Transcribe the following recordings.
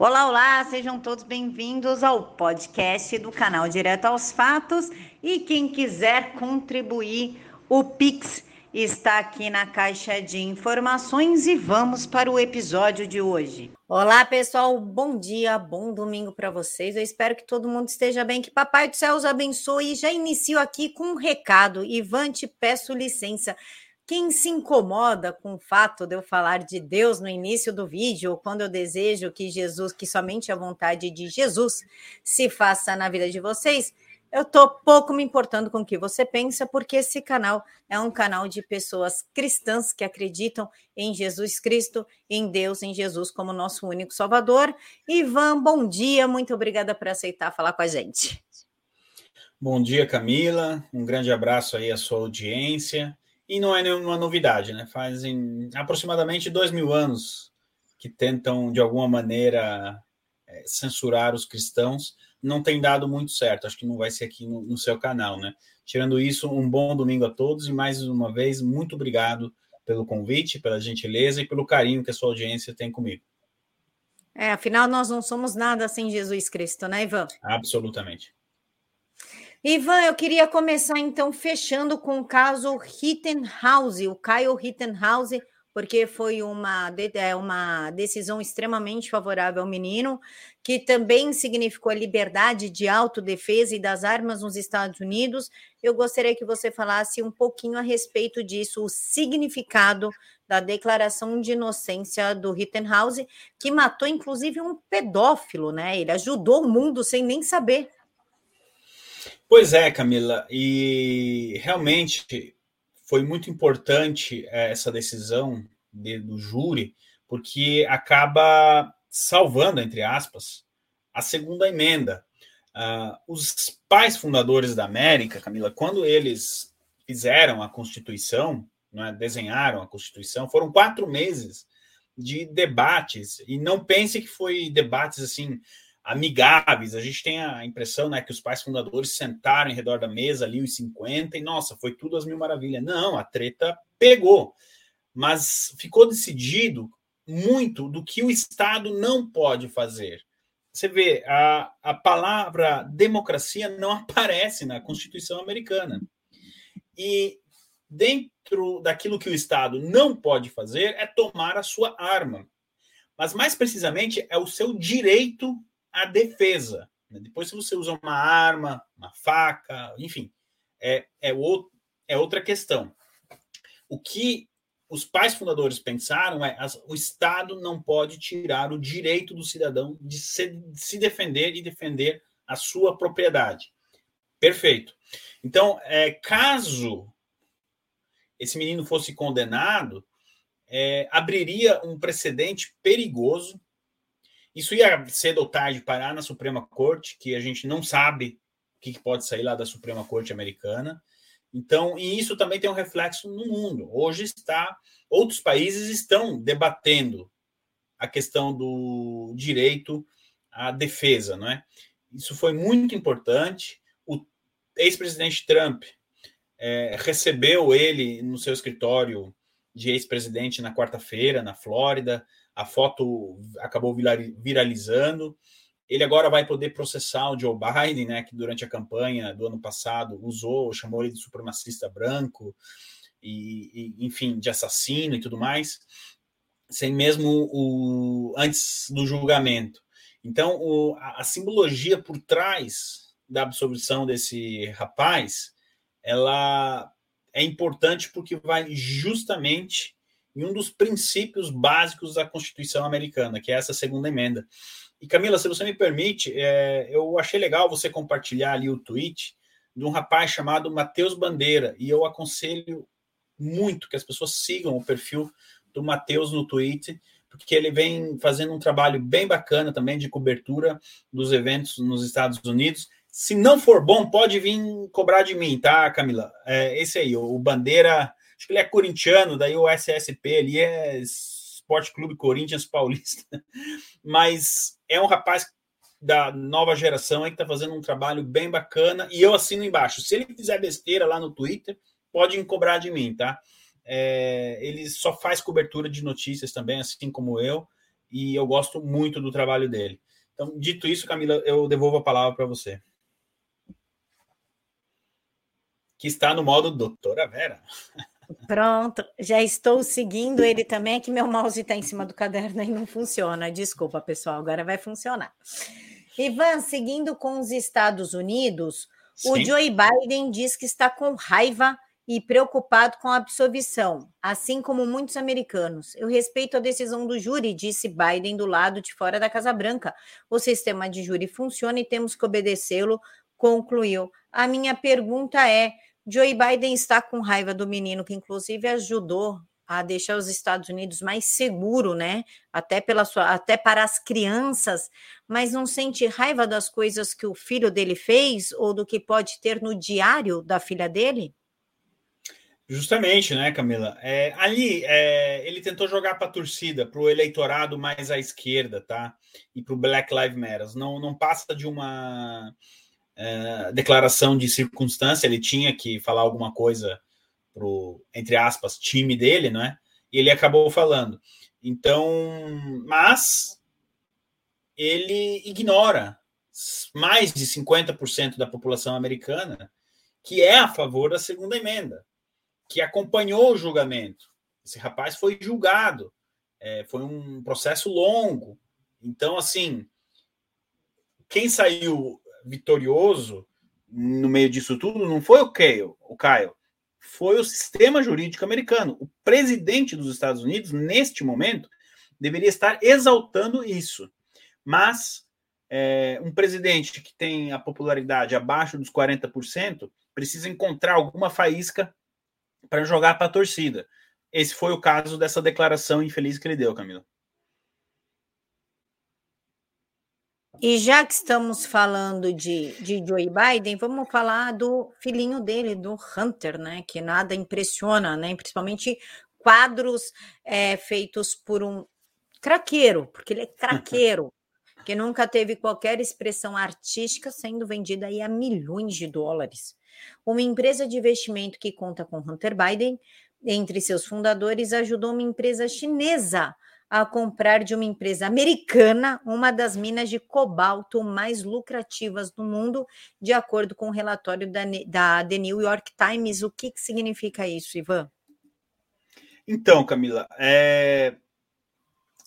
Olá, olá, sejam todos bem-vindos ao podcast do canal Direto aos Fatos. E quem quiser contribuir, o Pix está aqui na caixa de informações e vamos para o episódio de hoje. Olá, pessoal, bom dia, bom domingo para vocês. Eu espero que todo mundo esteja bem, que Papai do Céu os abençoe. E já inicio aqui com um recado. Ivan, te peço licença. Quem se incomoda com o fato de eu falar de Deus no início do vídeo, ou quando eu desejo que Jesus, que somente a vontade de Jesus se faça na vida de vocês, eu estou pouco me importando com o que você pensa, porque esse canal é um canal de pessoas cristãs que acreditam em Jesus Cristo, em Deus, em Jesus como nosso único Salvador. Ivan, bom dia, muito obrigada por aceitar falar com a gente. Bom dia, Camila. Um grande abraço aí à sua audiência. E não é nenhuma novidade, né? Fazem aproximadamente dois mil anos que tentam, de alguma maneira, é, censurar os cristãos. Não tem dado muito certo. Acho que não vai ser aqui no, no seu canal, né? Tirando isso, um bom domingo a todos e mais uma vez, muito obrigado pelo convite, pela gentileza e pelo carinho que a sua audiência tem comigo. É, afinal, nós não somos nada sem Jesus Cristo, né, Ivan? Absolutamente. Ivan, eu queria começar então fechando com o caso Rittenhouse, o Kyle Rittenhouse, porque foi uma, é, uma decisão extremamente favorável ao menino, que também significou a liberdade de autodefesa e das armas nos Estados Unidos. Eu gostaria que você falasse um pouquinho a respeito disso, o significado da declaração de inocência do Rittenhouse, que matou inclusive um pedófilo, né? Ele ajudou o mundo sem nem saber. Pois é, Camila, e realmente foi muito importante eh, essa decisão de, do júri, porque acaba salvando, entre aspas, a segunda emenda. Uh, os pais fundadores da América, Camila, quando eles fizeram a Constituição, né, desenharam a Constituição, foram quatro meses de debates, e não pense que foi debates assim amigáveis. A gente tem a impressão né, que os pais fundadores sentaram em redor da mesa ali os 50 e, nossa, foi tudo as mil maravilhas. Não, a treta pegou. Mas ficou decidido muito do que o Estado não pode fazer. Você vê, a, a palavra democracia não aparece na Constituição americana. E dentro daquilo que o Estado não pode fazer é tomar a sua arma. Mas, mais precisamente, é o seu direito a defesa. Né? Depois, se você usa uma arma, uma faca, enfim, é, é, o, é outra questão. O que os pais fundadores pensaram é as, o Estado não pode tirar o direito do cidadão de se, de se defender e defender a sua propriedade. Perfeito. Então, é, caso esse menino fosse condenado, é, abriria um precedente perigoso isso ia cedo ou tarde parar na Suprema Corte, que a gente não sabe o que pode sair lá da Suprema Corte americana. Então, e isso também tem um reflexo no mundo. Hoje está, outros países estão debatendo a questão do direito à defesa, não é? Isso foi muito importante. O ex-presidente Trump é, recebeu ele no seu escritório de ex-presidente na quarta-feira, na Flórida a foto acabou viralizando. Ele agora vai poder processar o Joe Biden, né, que durante a campanha do ano passado usou, chamou ele de supremacista branco, e, e enfim, de assassino e tudo mais, sem mesmo o antes do julgamento. Então, o, a, a simbologia por trás da absolvição desse rapaz, ela é importante porque vai justamente em um dos princípios básicos da Constituição americana, que é essa segunda emenda. E Camila, se você me permite, é, eu achei legal você compartilhar ali o tweet de um rapaz chamado Matheus Bandeira, e eu aconselho muito que as pessoas sigam o perfil do Matheus no Twitter, porque ele vem fazendo um trabalho bem bacana também de cobertura dos eventos nos Estados Unidos. Se não for bom, pode vir cobrar de mim, tá, Camila? É, esse aí, o Bandeira Acho que ele é corintiano, daí o SSP ali é Esporte Clube Corinthians Paulista. Mas é um rapaz da nova geração aí que está fazendo um trabalho bem bacana e eu assino embaixo. Se ele fizer besteira lá no Twitter, pode cobrar de mim, tá? É, ele só faz cobertura de notícias também, assim como eu. e eu gosto muito do trabalho dele. Então, dito isso, Camila, eu devolvo a palavra para você. Que está no modo doutora Vera. Pronto, já estou seguindo ele também, é que meu mouse está em cima do caderno e não funciona. Desculpa, pessoal, agora vai funcionar. Ivan, seguindo com os Estados Unidos, Sim. o Joe Biden diz que está com raiva e preocupado com a absolvição, assim como muitos americanos. Eu respeito a decisão do júri, disse Biden do lado de fora da Casa Branca. O sistema de júri funciona e temos que obedecê-lo, concluiu. A minha pergunta é: Joe Biden está com raiva do menino que inclusive ajudou a deixar os Estados Unidos mais seguro, né? Até pela sua, até para as crianças, mas não sente raiva das coisas que o filho dele fez ou do que pode ter no diário da filha dele? Justamente, né, Camila? É, ali é, ele tentou jogar para a torcida, para o eleitorado mais à esquerda, tá? E para o Black Lives Matter. Não, não passa de uma é, declaração de circunstância. Ele tinha que falar alguma coisa pro, entre aspas, time dele, né? E ele acabou falando. Então, mas ele ignora mais de 50% da população americana que é a favor da segunda emenda que acompanhou o julgamento. Esse rapaz foi julgado, é, foi um processo longo. Então, assim, quem saiu vitorioso no meio disso tudo não foi o Kyle, o Kyle, foi o sistema jurídico americano. O presidente dos Estados Unidos, neste momento, deveria estar exaltando isso. Mas é, um presidente que tem a popularidade abaixo dos 40% precisa encontrar alguma faísca para jogar para a torcida. Esse foi o caso dessa declaração infeliz que ele deu, Camila. E já que estamos falando de, de Joe Biden, vamos falar do filhinho dele, do Hunter, né? Que nada impressiona, né? Principalmente quadros é, feitos por um craqueiro, porque ele é craqueiro, que nunca teve qualquer expressão artística sendo vendida aí a milhões de dólares. Uma empresa de investimento que conta com Hunter Biden, entre seus fundadores, ajudou uma empresa chinesa a comprar de uma empresa americana uma das minas de cobalto mais lucrativas do mundo, de acordo com o um relatório da, da The New York Times. O que, que significa isso, Ivan? Então, Camila, é...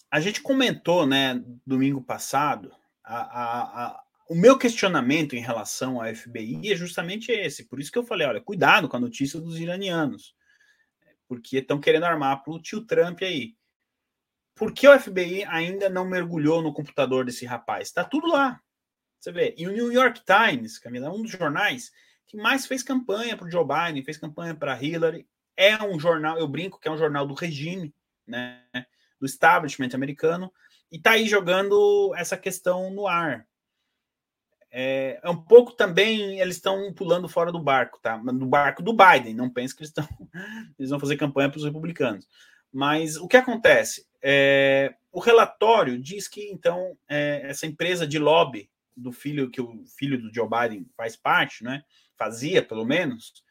a gente comentou, né, domingo passado, a, a, a, o meu questionamento em relação à FBI é justamente esse. Por isso que eu falei: olha, cuidado com a notícia dos iranianos, porque estão querendo armar para o tio Trump aí. Por que o FBI ainda não mergulhou no computador desse rapaz? Está tudo lá. Você vê. E o New York Times, Camila, é um dos jornais que mais fez campanha para o Joe Biden, fez campanha para Hillary. É um jornal, eu brinco que é um jornal do regime, né? Do establishment americano. E está aí jogando essa questão no ar é, é, um pouco também eles estão pulando fora do barco, tá? Do barco do Biden. Não pense que eles estão eles vão fazer campanha para os republicanos. Mas o que acontece? É, o relatório diz que então é, essa empresa de lobby do filho que o filho do Joe Biden faz parte, né? Fazia pelo menos,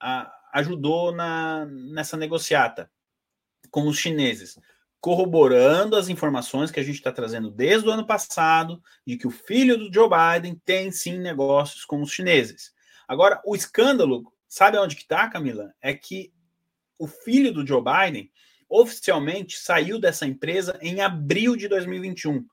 a, ajudou na, nessa negociata com os chineses corroborando as informações que a gente está trazendo desde o ano passado, de que o filho do Joe Biden tem sim negócios com os chineses. Agora, o escândalo, sabe onde que está, Camila? É que o filho do Joe Biden oficialmente saiu dessa empresa em abril de 2021.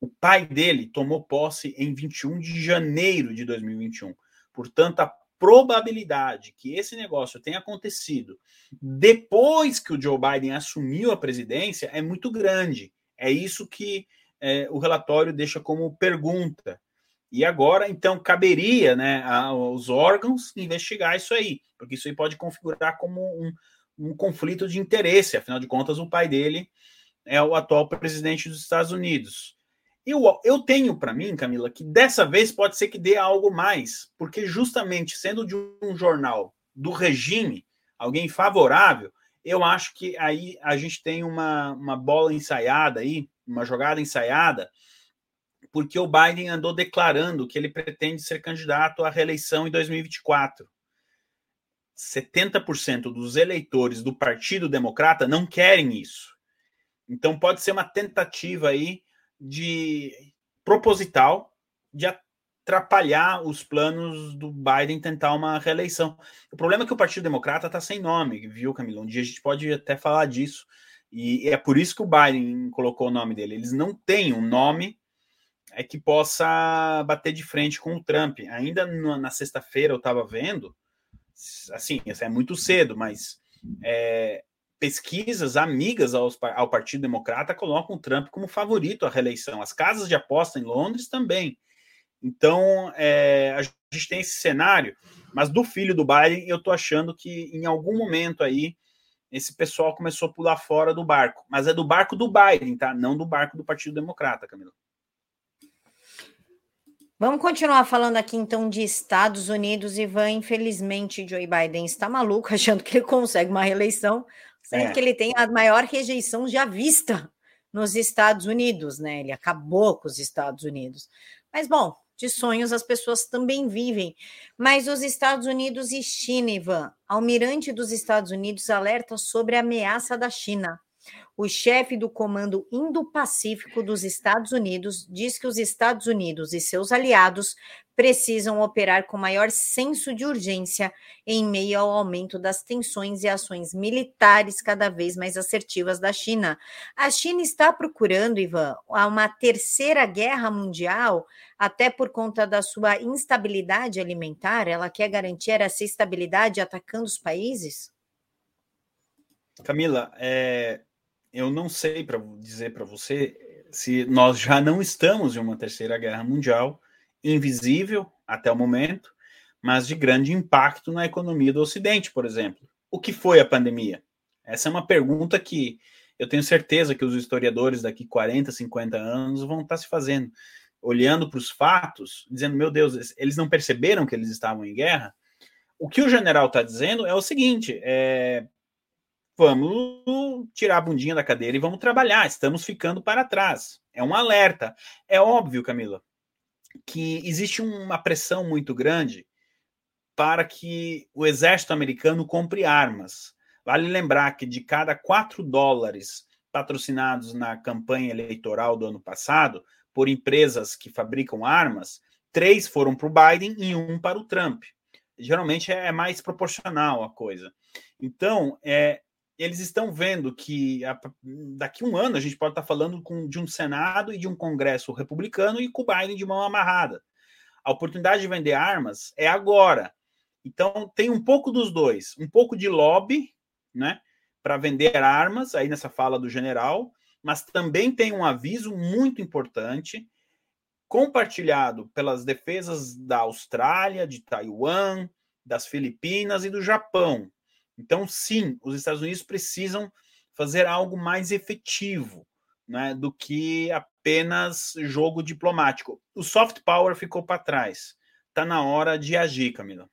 O pai dele tomou posse em 21 de janeiro de 2021. Portanto, a probabilidade que esse negócio tenha acontecido depois que o Joe Biden assumiu a presidência é muito grande. É isso que é, o relatório deixa como pergunta. E agora, então, caberia né, aos órgãos investigar isso aí, porque isso aí pode configurar como um, um conflito de interesse. Afinal de contas, o pai dele é o atual presidente dos Estados Unidos. Eu, eu tenho para mim, Camila, que dessa vez pode ser que dê algo mais, porque justamente sendo de um jornal do regime, alguém favorável, eu acho que aí a gente tem uma, uma bola ensaiada aí, uma jogada ensaiada, porque o Biden andou declarando que ele pretende ser candidato à reeleição em 2024. 70% dos eleitores do Partido Democrata não querem isso. Então pode ser uma tentativa aí de proposital de atrapalhar os planos do Biden tentar uma reeleição. O problema é que o Partido Democrata está sem nome, viu, Camilo? Um dia a gente pode até falar disso. E é por isso que o Biden colocou o nome dele. Eles não têm um nome é que possa bater de frente com o Trump. Ainda na sexta-feira eu estava vendo, assim, isso é muito cedo, mas é, pesquisas amigas aos, ao Partido Democrata colocam o Trump como favorito à reeleição. As casas de aposta em Londres também. Então, é, a gente tem esse cenário, mas do filho do Biden, eu estou achando que em algum momento aí esse pessoal começou a pular fora do barco. Mas é do barco do Biden, tá? Não do barco do Partido Democrata, Camila. Vamos continuar falando aqui então de Estados Unidos, Ivan. Infelizmente, Joe Biden está maluco, achando que ele consegue uma reeleição, sendo é. que ele tem a maior rejeição já vista nos Estados Unidos, né? Ele acabou com os Estados Unidos. Mas, bom, de sonhos as pessoas também vivem. Mas os Estados Unidos e China, Ivan, almirante dos Estados Unidos alerta sobre a ameaça da China. O chefe do Comando Indo-Pacífico dos Estados Unidos diz que os Estados Unidos e seus aliados precisam operar com maior senso de urgência em meio ao aumento das tensões e ações militares cada vez mais assertivas da China. A China está procurando, Ivan, uma terceira guerra mundial, até por conta da sua instabilidade alimentar. Ela quer garantir essa estabilidade atacando os países? Camila, é, eu não sei para dizer para você se nós já não estamos em uma terceira guerra mundial, invisível até o momento, mas de grande impacto na economia do Ocidente, por exemplo. O que foi a pandemia? Essa é uma pergunta que eu tenho certeza que os historiadores daqui 40, 50 anos vão estar se fazendo, olhando para os fatos, dizendo: meu Deus, eles não perceberam que eles estavam em guerra? O que o general está dizendo é o seguinte: é, vamos tirar a bundinha da cadeira e vamos trabalhar. Estamos ficando para trás. É um alerta. É óbvio, Camila, que existe uma pressão muito grande para que o exército americano compre armas. Vale lembrar que de cada 4 dólares patrocinados na campanha eleitoral do ano passado por empresas que fabricam armas, três foram para o Biden e um para o Trump. Geralmente é mais proporcional a coisa. Então, é, eles estão vendo que a, daqui a um ano a gente pode estar falando com, de um Senado e de um Congresso republicano e com o Biden de mão amarrada. A oportunidade de vender armas é agora. Então tem um pouco dos dois, um pouco de lobby, né, para vender armas aí nessa fala do general, mas também tem um aviso muito importante compartilhado pelas defesas da Austrália, de Taiwan, das Filipinas e do Japão, então, sim, os Estados Unidos precisam fazer algo mais efetivo né, do que apenas jogo diplomático. O soft power ficou para trás. Está na hora de agir, Camila.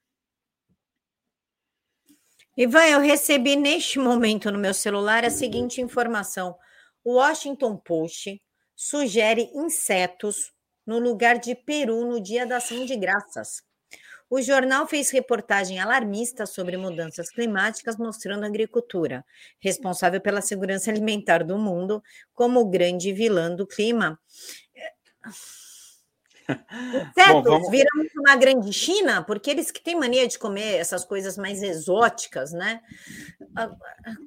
Ivan, eu recebi neste momento no meu celular a seguinte informação: o Washington Post sugere insetos no lugar de peru no Dia da Ação de Graças. O jornal fez reportagem alarmista sobre mudanças climáticas, mostrando a agricultura, responsável pela segurança alimentar do mundo, como o grande vilã do clima. Certo, vamos... viramos uma grande China, porque eles que têm mania de comer essas coisas mais exóticas, né? Ah,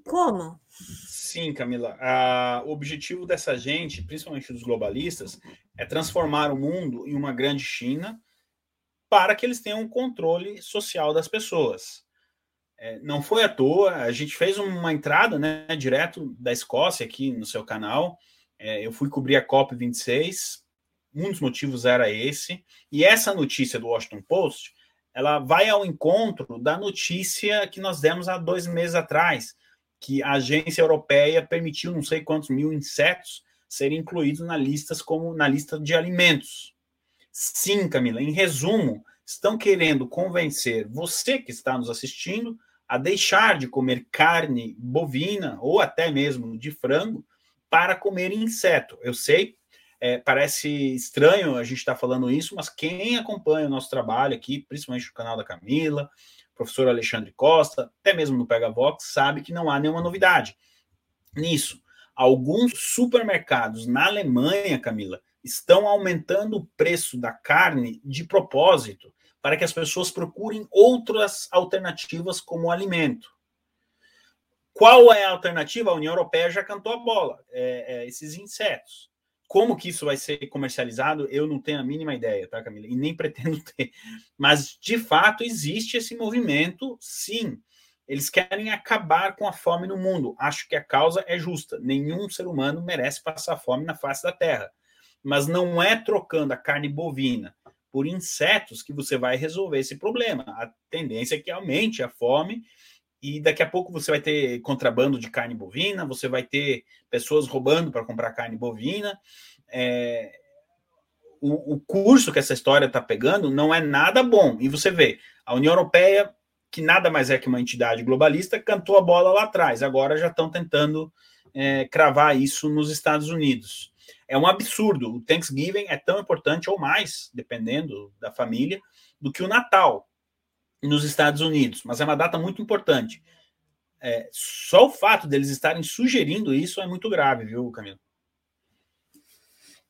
como? Sim, Camila. Ah, o objetivo dessa gente, principalmente dos globalistas, é transformar o mundo em uma grande China para que eles tenham um controle social das pessoas. É, não foi à toa, a gente fez uma entrada né, direto da Escócia aqui no seu canal. É, eu fui cobrir a COP26, um dos motivos era esse, e essa notícia do Washington Post ela vai ao encontro da notícia que nós demos há dois meses atrás, que a agência europeia permitiu não sei quantos mil insetos serem incluídos na listas como na lista de alimentos. Sim, Camila, em resumo, estão querendo convencer você que está nos assistindo a deixar de comer carne bovina ou até mesmo de frango para comer inseto. Eu sei, é, parece estranho a gente estar tá falando isso, mas quem acompanha o nosso trabalho aqui, principalmente no canal da Camila, professor Alexandre Costa, até mesmo no Pega Vox, sabe que não há nenhuma novidade nisso. Alguns supermercados na Alemanha, Camila, estão aumentando o preço da carne de propósito para que as pessoas procurem outras alternativas como alimento. Qual é a alternativa? A União Europeia já cantou a bola, é, é, esses insetos. Como que isso vai ser comercializado, eu não tenho a mínima ideia, tá, Camila? E nem pretendo ter. Mas, de fato, existe esse movimento, sim. Eles querem acabar com a fome no mundo. Acho que a causa é justa. Nenhum ser humano merece passar fome na face da Terra. Mas não é trocando a carne bovina por insetos que você vai resolver esse problema. A tendência é que aumente a fome e daqui a pouco você vai ter contrabando de carne bovina, você vai ter pessoas roubando para comprar carne bovina. É, o, o, curso que essa história está pegando não é nada bom. E você vê, a União Europeia, que nada mais é que uma entidade globalista, cantou a bola lá atrás. Agora já estão tentando é, cravar isso nos Estados Unidos. É um absurdo. O Thanksgiving é tão importante ou mais, dependendo da família, do que o Natal nos Estados Unidos, mas é uma data muito importante. É, só o fato deles estarem sugerindo isso é muito grave, viu, Camila?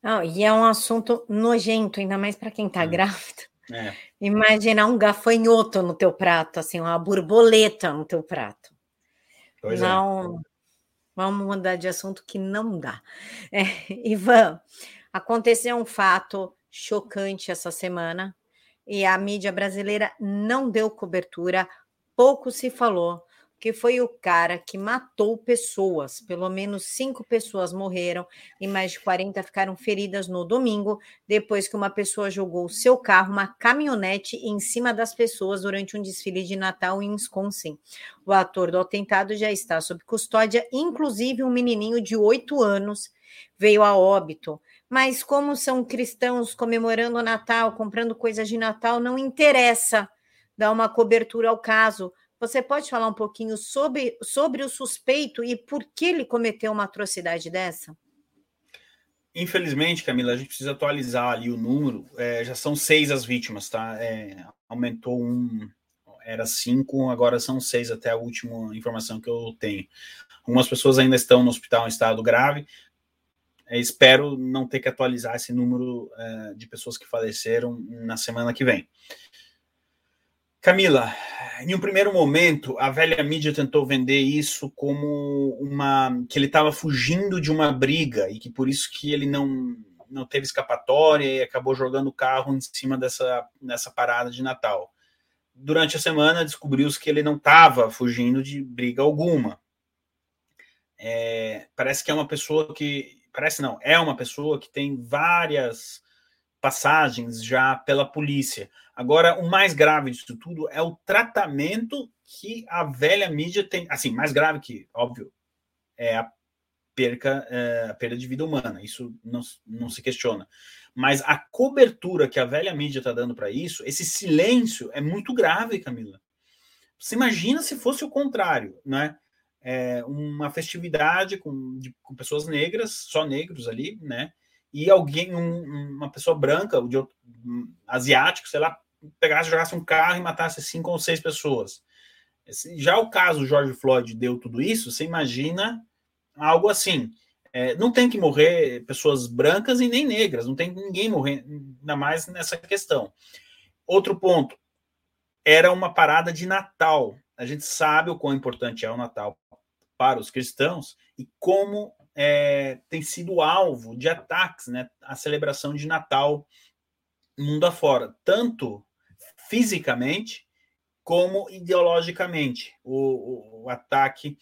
Não, e é um assunto nojento, ainda mais para quem está é. grávida. É. Imaginar um gafanhoto no teu prato, assim, uma borboleta no teu prato. Pois é. não, é. Vamos mudar de assunto que não dá. É, Ivan, aconteceu um fato chocante essa semana e a mídia brasileira não deu cobertura, pouco se falou, que foi o cara que matou pessoas. Pelo menos cinco pessoas morreram e mais de 40 ficaram feridas no domingo, depois que uma pessoa jogou seu carro, uma caminhonete, em cima das pessoas durante um desfile de Natal em Wisconsin. O ator do atentado já está sob custódia, inclusive um menininho de oito anos veio a óbito mas como são cristãos comemorando o Natal, comprando coisas de Natal, não interessa dar uma cobertura ao caso. Você pode falar um pouquinho sobre, sobre o suspeito e por que ele cometeu uma atrocidade dessa? Infelizmente, Camila, a gente precisa atualizar ali o número. É, já são seis as vítimas, tá? É, aumentou um, era cinco, agora são seis até a última informação que eu tenho. Algumas pessoas ainda estão no hospital em estado grave, é, espero não ter que atualizar esse número é, de pessoas que faleceram na semana que vem. Camila, em um primeiro momento, a velha mídia tentou vender isso como uma que ele estava fugindo de uma briga e que por isso que ele não não teve escapatória e acabou jogando o carro em cima dessa, dessa parada de Natal. Durante a semana descobriu-se que ele não estava fugindo de briga alguma. É, parece que é uma pessoa que parece não, é uma pessoa que tem várias passagens já pela polícia. Agora, o mais grave disso tudo é o tratamento que a velha mídia tem. Assim, mais grave que, óbvio, é a perca, é, a perda de vida humana. Isso não, não se questiona. Mas a cobertura que a velha mídia está dando para isso, esse silêncio é muito grave, Camila. Você imagina se fosse o contrário, né? é, uma festividade com, de, com, pessoas negras, só negros ali, né? E alguém, um, uma pessoa branca, de outro, um, asiático, sei lá, pegasse, jogasse um carro e matasse cinco ou seis pessoas. Já o caso George Floyd deu tudo isso, você imagina algo assim. É, não tem que morrer pessoas brancas e nem negras, não tem ninguém morrer, ainda mais nessa questão. Outro ponto, era uma parada de Natal. A gente sabe o quão importante é o Natal para os cristãos e como é, tem sido alvo de ataques, né, a celebração de Natal mundo afora, tanto fisicamente como ideologicamente, o, o, o ataque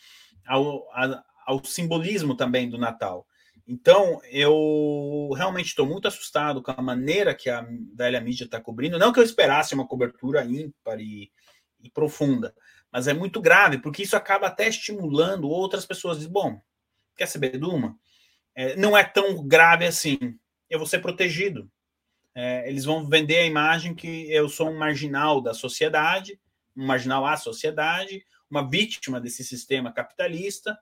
ao, a, ao simbolismo também do Natal. Então, eu realmente estou muito assustado com a maneira que a velha mídia está cobrindo. Não que eu esperasse uma cobertura ímpar e, e profunda, mas é muito grave, porque isso acaba até estimulando outras pessoas. Diz, bom, quer saber de uma? É, não é tão grave assim. Eu vou ser protegido. É, eles vão vender a imagem que eu sou um marginal da sociedade, um marginal à sociedade, uma vítima desse sistema capitalista,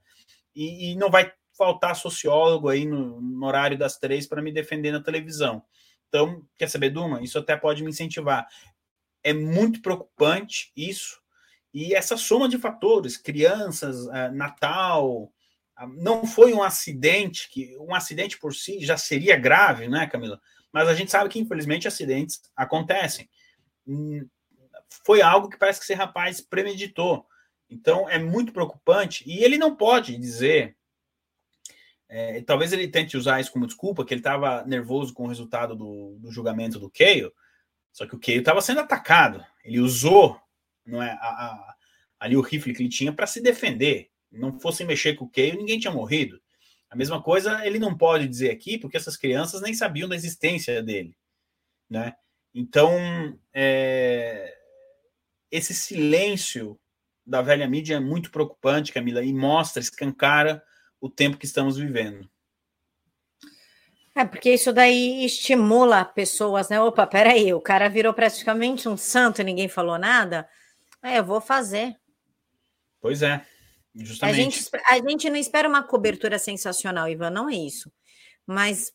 e, e não vai faltar sociólogo aí no, no horário das três para me defender na televisão. Então, quer saber, Duma? Isso até pode me incentivar. É muito preocupante isso, e essa soma de fatores, crianças, eh, Natal, Não foi um acidente, que um acidente por si já seria grave, né, Camila? Mas a gente sabe que, infelizmente, acidentes acontecem. Hum, foi algo que parece que esse rapaz premeditou. Então, é muito preocupante. E ele não pode dizer. É, talvez ele tente usar isso como desculpa, que ele estava nervoso com o resultado do, do julgamento do Keio. Só que o Keio estava sendo atacado. Ele usou não é, a, a, ali o rifle que ele tinha para se defender. Não fosse mexer com o Keio, ninguém tinha morrido. A mesma coisa ele não pode dizer aqui, porque essas crianças nem sabiam da existência dele. Né? Então, é, esse silêncio da velha mídia é muito preocupante, Camila, e mostra, escancara o tempo que estamos vivendo. É, porque isso daí estimula pessoas, né? Opa, peraí, o cara virou praticamente um santo e ninguém falou nada. É, eu vou fazer. Pois é, justamente. A gente, a gente não espera uma cobertura sensacional, Ivan, não é isso. Mas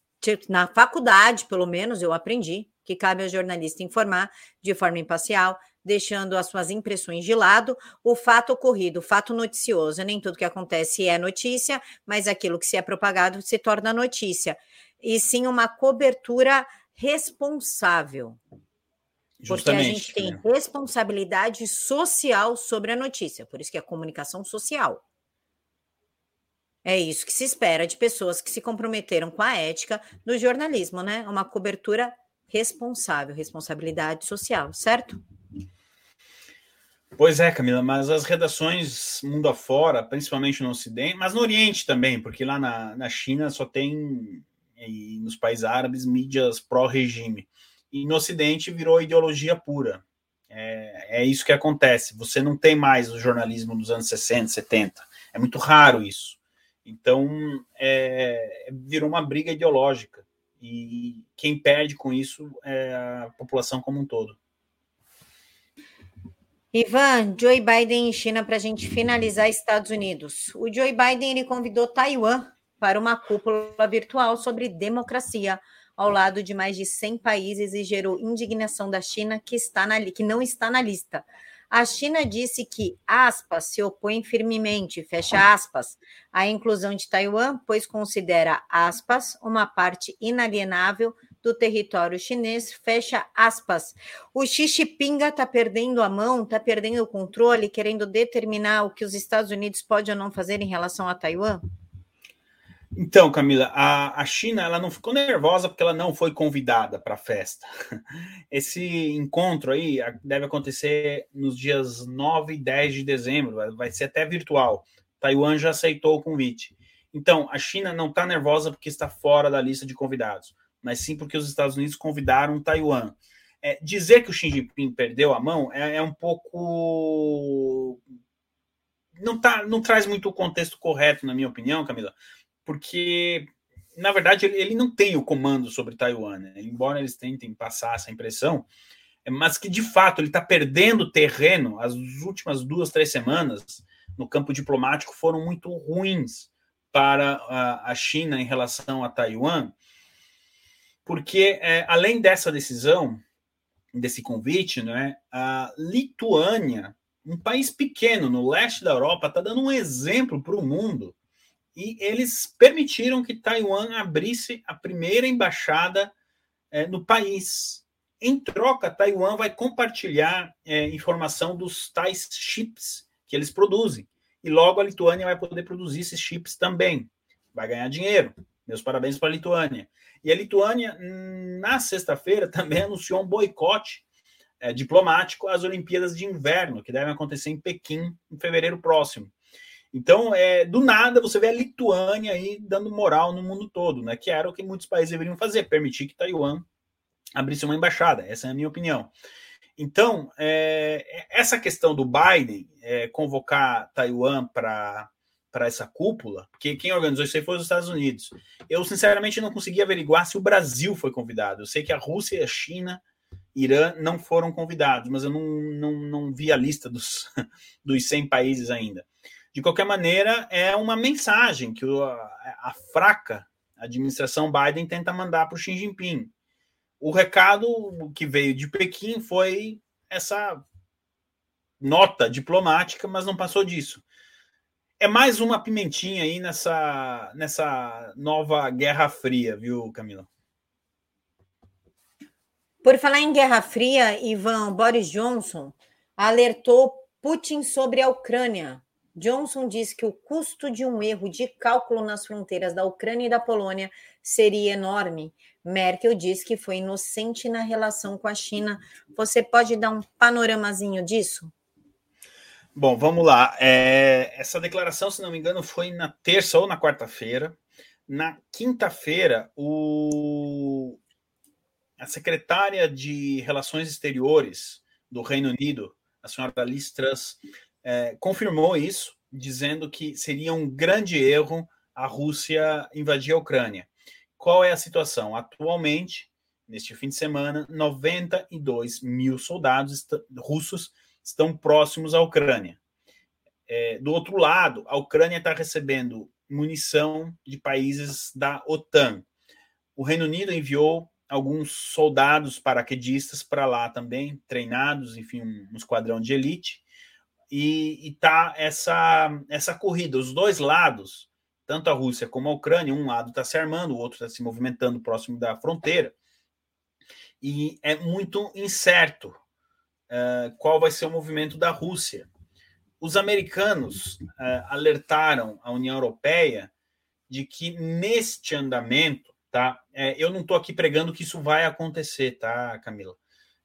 na faculdade, pelo menos, eu aprendi que cabe ao jornalista informar de forma imparcial, deixando as suas impressões de lado, o fato ocorrido, o fato noticioso. Nem tudo que acontece é notícia, mas aquilo que se é propagado se torna notícia. E sim uma cobertura responsável. Porque a gente tem responsabilidade social sobre a notícia, por isso que é comunicação social. É isso que se espera de pessoas que se comprometeram com a ética do jornalismo, né? Uma cobertura responsável, responsabilidade social, certo? Pois é, Camila, mas as redações mundo afora, principalmente no Ocidente, mas no Oriente também, porque lá na, na China só tem, e nos países árabes, mídias pró-regime. E no Ocidente virou ideologia pura. É, é isso que acontece. Você não tem mais o jornalismo dos anos 60, 70. É muito raro isso. Então, é, virou uma briga ideológica. E quem perde com isso é a população como um todo. Ivan, Joe Biden em China para a gente finalizar Estados Unidos. O Joe Biden ele convidou Taiwan para uma cúpula virtual sobre democracia, ao lado de mais de 100 países e gerou indignação da China que está na que não está na lista. A China disse que, aspas, se opõe firmemente, fecha aspas, à inclusão de Taiwan, pois considera, aspas, uma parte inalienável do território chinês, fecha aspas. O Xi Jinping está perdendo a mão, está perdendo o controle, querendo determinar o que os Estados Unidos podem ou não fazer em relação a Taiwan? Então, Camila, a, a China ela não ficou nervosa porque ela não foi convidada para a festa. Esse encontro aí deve acontecer nos dias 9 e 10 de dezembro, vai ser até virtual. Taiwan já aceitou o convite. Então, a China não está nervosa porque está fora da lista de convidados mas sim porque os Estados Unidos convidaram Taiwan. É, dizer que o Xi Jinping perdeu a mão é, é um pouco. Não, tá, não traz muito o contexto correto, na minha opinião, Camila, porque, na verdade, ele, não tem o comando sobre Taiwan, né? embora eles tentem passar essa impressão, é, mas que de fato ele está perdendo terreno. As últimas duas, três semanas no campo diplomático foram muito ruins para a, a China em relação a Taiwan porque é, além dessa decisão, desse convite, né, a Lituânia, um país pequeno no leste da Europa, está dando um exemplo para o mundo. E eles permitiram que Taiwan abrisse a primeira embaixada é, no país. Em troca, Taiwan vai compartilhar é, informação dos tais chips que eles produzem. E logo a Lituânia vai poder produzir esses chips também. Vai ganhar dinheiro. Meus parabéns para a Lituânia. E a Lituânia, na sexta-feira, também anunciou um boicote é, diplomático às Olimpíadas de Inverno, que devem acontecer em Pequim em fevereiro próximo. Então, é, do nada, você vê a Lituânia aí dando moral no mundo todo, né? Que era o que muitos países deveriam fazer, permitir que Taiwan abrisse uma embaixada. Essa é a minha opinião. Então, é, essa questão do Biden é, convocar Taiwan para para essa cúpula, porque quem organizou isso aí foi os Estados Unidos. Eu, sinceramente, não consegui averiguar se o Brasil foi convidado. Eu sei que a Rússia, a China, Irã não foram convidados, mas eu não, não, não vi a lista dos, dos 100 países ainda. De qualquer maneira, é uma mensagem que a, a fraca administração Biden tenta mandar para o Xi Jinping. O recado que veio de Pequim foi essa nota diplomática, mas não passou disso. é mais uma pimentinha aí nessa, nessa nova Guerra Fria, viu, Camila? Por falar em Guerra Fria, Ivan Boris Johnson alertou Putin sobre a Ucrânia. Johnson disse que o custo de um erro de cálculo nas fronteiras da Ucrânia e da Polônia seria enorme. Merkel disse que foi inocente na relação com a China. Você pode dar um panoramazinho disso? Bom, vamos lá. É, essa declaração, se não me engano, foi na terça ou na quarta-feira. Na quinta-feira, o... a secretária de Relações Exteriores do Reino Unido, a senhora Liz Truss, é, confirmou isso, dizendo que seria um grande erro a Rússia invadir a Ucrânia. Qual é a situação? Atualmente, neste fim de semana, 92 mil soldados russos estão próximos à Ucrânia. É, do outro lado, a Ucrânia está recebendo munição de países da OTAN. O Reino Unido enviou alguns soldados paraquedistas para lá também, treinados, enfim, um esquadrão de elite. E está essa, essa corrida. Os dois lados, tanto a Rússia como a Ucrânia, um lado está se armando, o outro está se movimentando próximo da fronteira. E é muito incerto uh, qual vai ser o movimento da Rússia. Os americanos uh, alertaram a União Europeia de que neste andamento, tá? É, eu não estou aqui pregando que isso vai acontecer, tá, Camila?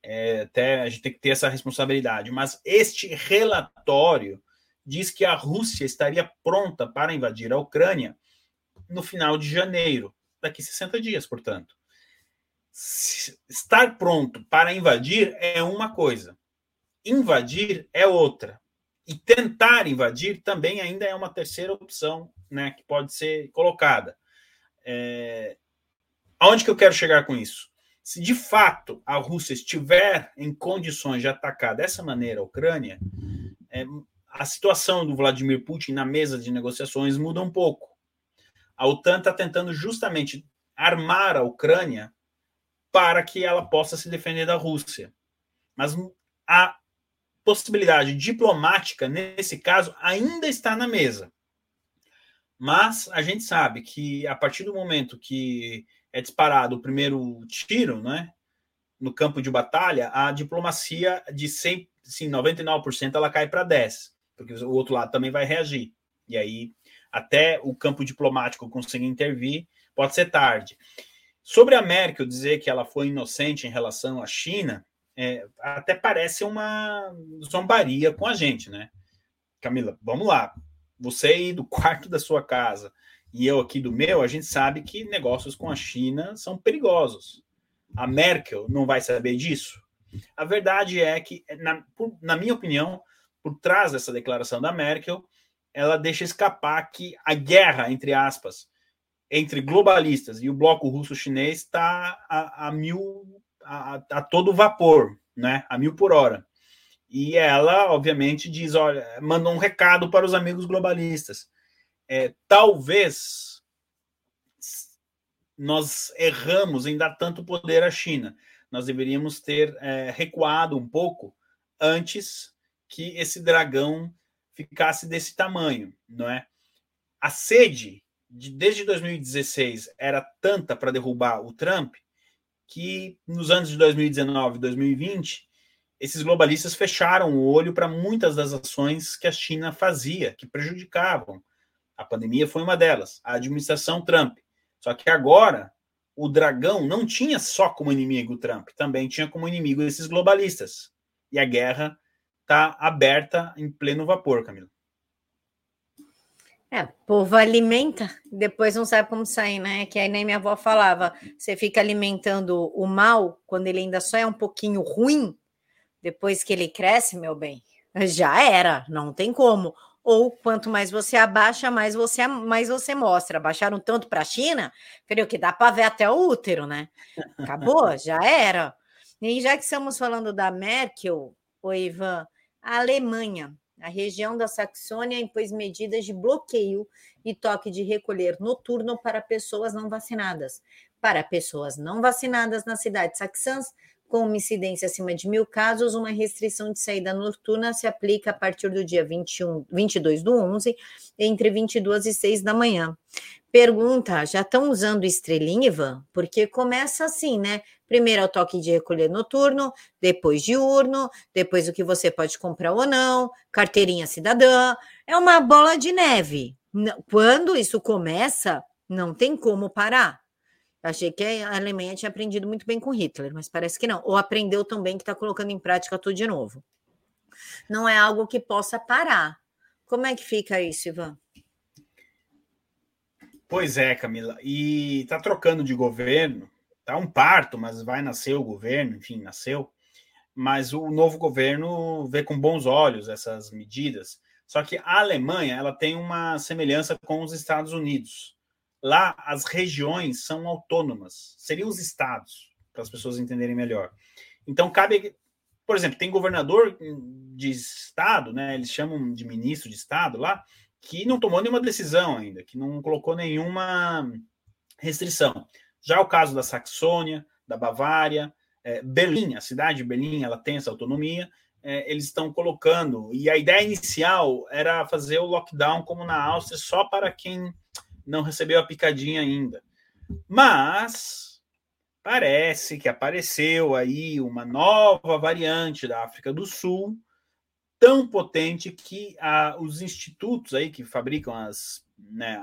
É, até a gente tem que ter essa responsabilidade. Mas este relatório diz que a Rússia estaria pronta para invadir a Ucrânia no final de janeiro, daqui 60 dias, portanto estar pronto para invadir é uma coisa, invadir é outra. E tentar invadir também ainda é uma terceira opção né, que pode ser colocada. É... Aonde que eu quero chegar com isso? Se de fato a Rússia estiver em condições de atacar dessa maneira a Ucrânia, é... a situação do Vladimir Putin na mesa de negociações muda um pouco. A OTAN está tentando justamente armar a Ucrânia para que ela possa se defender da Rússia. Mas a possibilidade diplomática, nesse caso, ainda está na mesa. Mas a gente sabe que a partir do momento que é disparado o primeiro tiro, né, no campo de batalha, a diplomacia de 100, sim, 99% ela cai para 10, porque o outro lado também vai reagir. E aí até o campo diplomático conseguir intervir, pode ser tarde. Sobre a Merkel dizer que ela foi inocente em relação à China, é, até parece uma zombaria com a gente, né? Camila, vamos lá. Você aí do quarto da sua casa e eu aqui do meu, a gente sabe que negócios com a China são perigosos. A Merkel não vai saber disso? A verdade é que, na, por, na minha opinião, por trás dessa declaração da Merkel, ela deixa escapar que a guerra, entre aspas, entre globalistas e o bloco russo-chinês está a, a, mil a, a, todo vapor, né? A mil por hora. E ela, obviamente, diz, olha, manda um recado para os amigos globalistas. É, talvez nós erramos em dar tanto poder à China. Nós deveríamos ter é, recuado um pouco antes que esse dragão ficasse desse tamanho, não é? A sede de, desde 2016 era tanta para derrubar o Trump que nos anos de 2019 e 2020 esses globalistas fecharam o olho para muitas das ações que a China fazia, que prejudicavam. A pandemia foi uma delas, a administração Trump. Só que agora o dragão não tinha só como inimigo o Trump, também tinha como inimigo esses globalistas. E a guerra está aberta em pleno vapor, Camila. É, povo alimenta, depois não sabe como sair, né? Que aí nem minha avó falava, você fica alimentando o mal quando ele ainda só é um pouquinho ruim, depois que ele cresce, meu bem, já era, não tem como. Ou quanto mais você abaixa, mais você mais você mostra. Abaixaram tanto para a China, entendeu? Que dá para ver até o útero, né? Acabou, já era. E já que estamos falando da Merkel, o Ivan, a Alemanha a região da Saxônia impôs medidas de bloqueio e toque de recolher noturno para pessoas não vacinadas. Para pessoas não vacinadas na cidade saxãs, com uma incidência acima de mil casos, uma restrição de saída noturna se aplica a partir do dia 21, 22 do 11, entre 22 e 6 da manhã. Pergunta: já estão usando estrelinha, Ivan? Porque começa assim, né? Primeiro é o toque de recolher noturno, depois diurno, depois o que você pode comprar ou não, carteirinha cidadã. É uma bola de neve. Quando isso começa, não tem como parar. Achei que a Alemanha tinha aprendido muito bem com Hitler, mas parece que não. Ou aprendeu tão bem que está colocando em prática tudo de novo. Não é algo que possa parar. Como é que fica isso, Ivan? Pois é, Camila. E está trocando de governo Tá um parto, mas vai nascer o governo, enfim, nasceu. Mas o novo governo vê com bons olhos essas medidas. Só que a Alemanha ela tem uma semelhança com os Estados Unidos. Lá as regiões são autônomas, seriam os estados, para as pessoas entenderem melhor. Então cabe, por exemplo, tem governador de estado, né? Eles chamam de ministro de estado lá, que não tomou nenhuma decisão ainda, que não colocou nenhuma restrição. Já o caso da Saxônia, da Bavária, é, Berlim, a cidade de Berlim, ela tem essa autonomia, é, eles estão colocando, e a ideia inicial era fazer o lockdown como na Áustria, só para quem não recebeu a picadinha ainda. Mas parece que apareceu aí uma nova variante da África do Sul, tão potente que os institutos aí que fabricam as, né,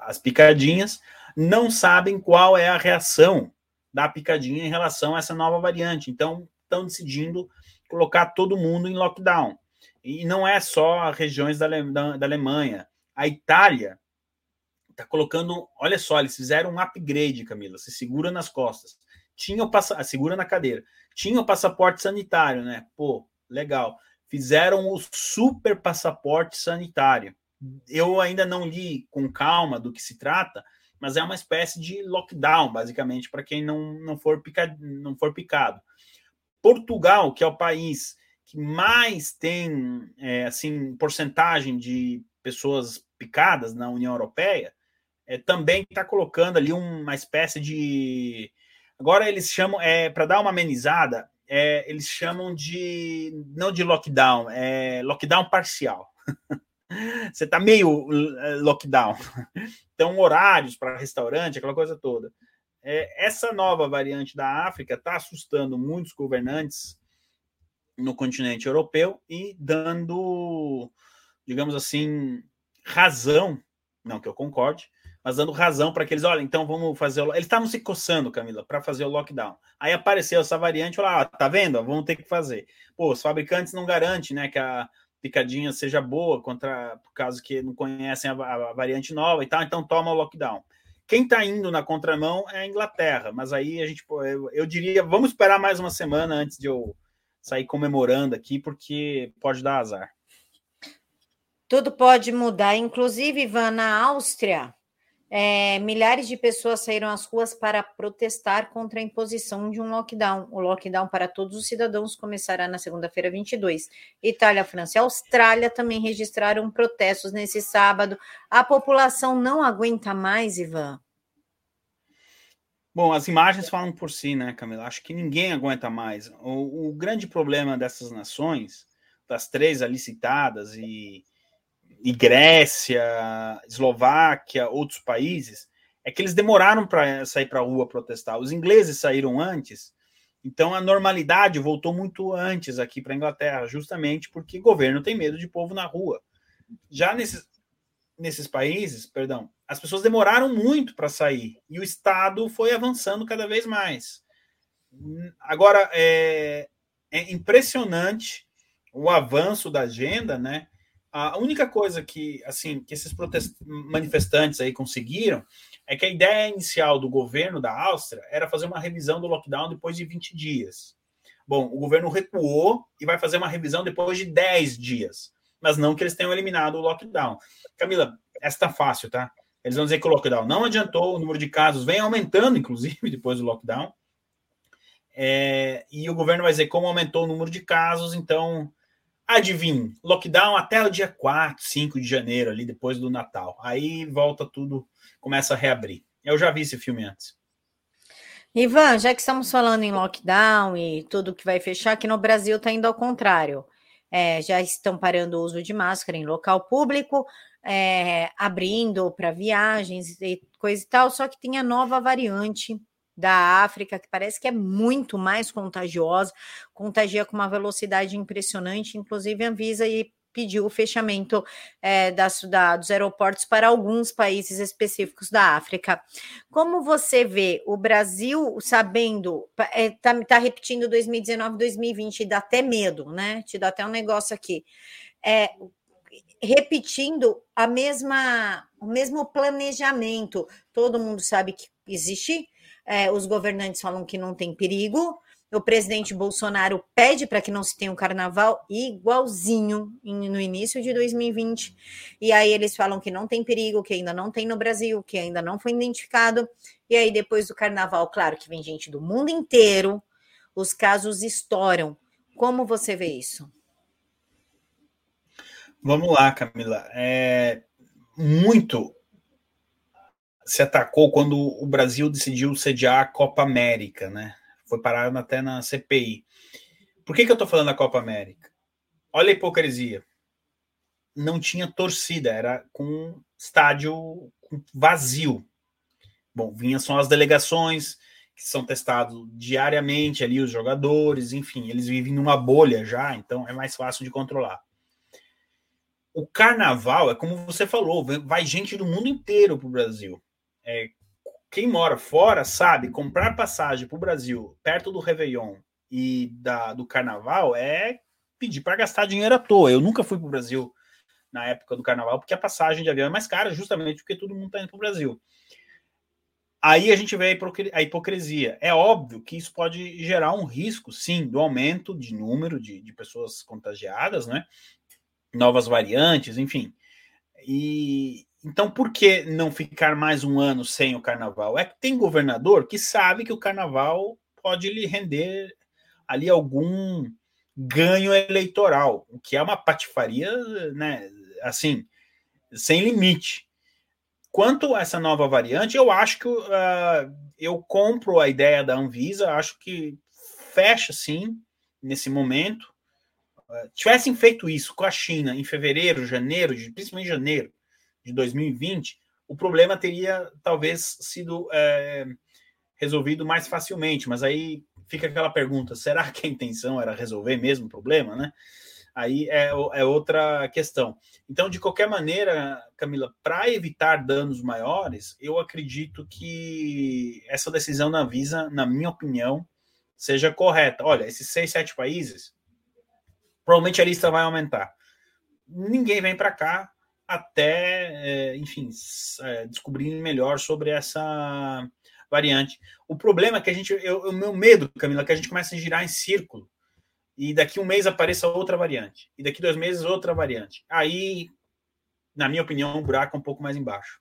as picadinhas não sabem qual é a reação da picadinha em relação a essa nova variante. Então, estão decidindo colocar todo mundo em lockdown. E não é só regiões da, da Alemanha. A Itália está colocando. Olha só, eles fizeram um upgrade, Camila. Se segura nas costas. Tinha o passa, segura na cadeira. Tinha o passaporte sanitário, né? Pô, legal. Fizeram o super passaporte sanitário. Eu ainda não li com calma do que se trata, mas é uma espécie de lockdown, basicamente, para quem não, não, for picado, não for picado. Portugal, que é o país que mais tem é, assim porcentagem de pessoas picadas na União Europeia, é, também está colocando ali uma espécie de. Agora eles chamam, é, para dar uma amenizada, é, eles chamam de. não de lockdown, é lockdown parcial. Você está meio eh, lockdown. Então, horários para restaurante, aquela coisa toda. É, essa nova variante da África está assustando muitos governantes no continente europeu e dando, digamos assim, razão, não que eu concorde, mas dando razão para que eles, olha, então vamos fazer o... Eles estavam se coçando, Camila, para fazer o lockdown. Aí apareceu essa variante, lá, ah, tá vendo? Vamos ter que fazer. Pô, os fabricantes não garantem, né, que a picadinha seja boa contra por caso que não conhecem a, a variante nova e tal, então toma o lockdown. Quem está indo na contramão é a Inglaterra, mas aí a gente, eu, eu diria, vamos esperar mais uma semana antes de eu sair comemorando aqui, porque pode dar azar. Tudo pode mudar, inclusive, Ivan, na Áustria, é, milhares de pessoas saíram às ruas para protestar contra a imposição de um lockdown. O lockdown para todos os cidadãos começará na segunda-feira 22. Itália, França e Austrália também registraram protestos nesse sábado. A população não aguenta mais, Ivan. Bom, as imagens falam por si, né, Camila? Acho que ninguém aguenta mais. O, o grande problema dessas nações, das três ali citadas e e Grécia, Eslováquia, outros países, é que eles demoraram para sair para a rua protestar. Os ingleses saíram antes, então a normalidade voltou muito antes aqui para a Inglaterra, justamente porque o governo tem medo de povo na rua. Já nesses, nesses países, perdão, as pessoas demoraram muito para sair e o Estado foi avançando cada vez mais. Agora é, é impressionante o avanço da agenda, né? A única coisa que, assim, que esses manifestantes aí conseguiram é que a ideia inicial do governo da Áustria era fazer uma revisão do lockdown depois de 20 dias. Bom, o governo recuou e vai fazer uma revisão depois de 10 dias, mas não que eles tenham eliminado o lockdown. Camila, essa tá fácil, tá? Eles vão dizer que o lockdown não adiantou, o número de casos vem aumentando, inclusive, depois do lockdown. É, e o governo vai dizer como aumentou o número de casos, então Adivinhe, lockdown até o dia 4, 5 de janeiro, ali depois do Natal. Aí volta tudo, começa a reabrir. Eu já vi esse filme antes. Ivan, já que estamos falando em lockdown e tudo que vai fechar, aqui no Brasil está indo ao contrário. É, já estão parando o uso de máscara em local público, é, abrindo para viagens e coisa e tal, só que tem a nova variante da África, que parece que é muito mais contagiosa, contagia com uma velocidade impressionante, inclusive avisa e pediu o fechamento é, das, da, dos aeroportos para alguns países específicos da África. Como você vê o Brasil sabendo, está é, tá, tá repetindo 2019, 2020, e dá até medo, né? Te dá até um negócio aqui. É, repetindo a mesma, o mesmo planejamento. Todo mundo sabe que existe é, os governantes falam que não tem perigo. O presidente Bolsonaro pede para que não se tenha um carnaval igualzinho no início de 2020. E aí eles falam que não tem perigo, que ainda não tem no Brasil, que ainda não foi identificado. E aí depois do carnaval, claro que vem gente do mundo inteiro, os casos estouram. Como você vê isso? Vamos lá, Camila. É muito se atacou quando o Brasil decidiu sediar a Copa América, né? Foi parado até na CPI. Por que, que eu estou falando da Copa América? Olha a hipocrisia. Não tinha torcida, era com estádio vazio. Bom, vinham só as delegações, que são testados diariamente ali, os jogadores, enfim, eles vivem numa bolha já, então é mais fácil de controlar. O carnaval é como você falou, vai gente do mundo inteiro para o Brasil é, quem mora fora sabe, comprar passagem para o Brasil perto do Réveillon e da, do Carnaval é pedir para gastar dinheiro à toa. Eu nunca fui para o Brasil na época do Carnaval porque a passagem de avião é mais cara, justamente porque todo mundo está indo para o Brasil. Aí a gente vê a hipocrisia. É óbvio que isso pode gerar um risco, sim, do aumento de número de, de pessoas contagiadas, né? Novas variantes, enfim. E, então, por que não ficar mais um ano sem o carnaval? É que tem governador que sabe que o carnaval pode lhe render ali algum ganho eleitoral, o que é uma patifaria, né, assim, sem limite. Quanto a essa nova variante, eu acho que uh, eu compro a ideia da Anvisa, acho que fecha sim nesse momento. Uh, tivessem feito isso com a China em fevereiro, janeiro, principalmente janeiro, de 2020, o problema teria talvez sido é, resolvido mais facilmente. Mas aí fica aquela pergunta: será que a intenção era resolver mesmo o problema, né? Aí é, é outra questão. Então, de qualquer maneira, Camila, para evitar danos maiores, eu acredito que essa decisão da Visa, na minha opinião, seja correta. Olha, esses seis, sete países, provavelmente a lista vai aumentar. Ninguém vem para cá, até, é, enfim, é, descobrir melhor sobre essa variante. O problema é que a gente, eu, o meu medo, Camila, é que a gente começa a girar em círculo e daqui um mês apareça outra variante e daqui dois meses outra variante. Aí, na minha opinião, o buraco é um pouco mais embaixo.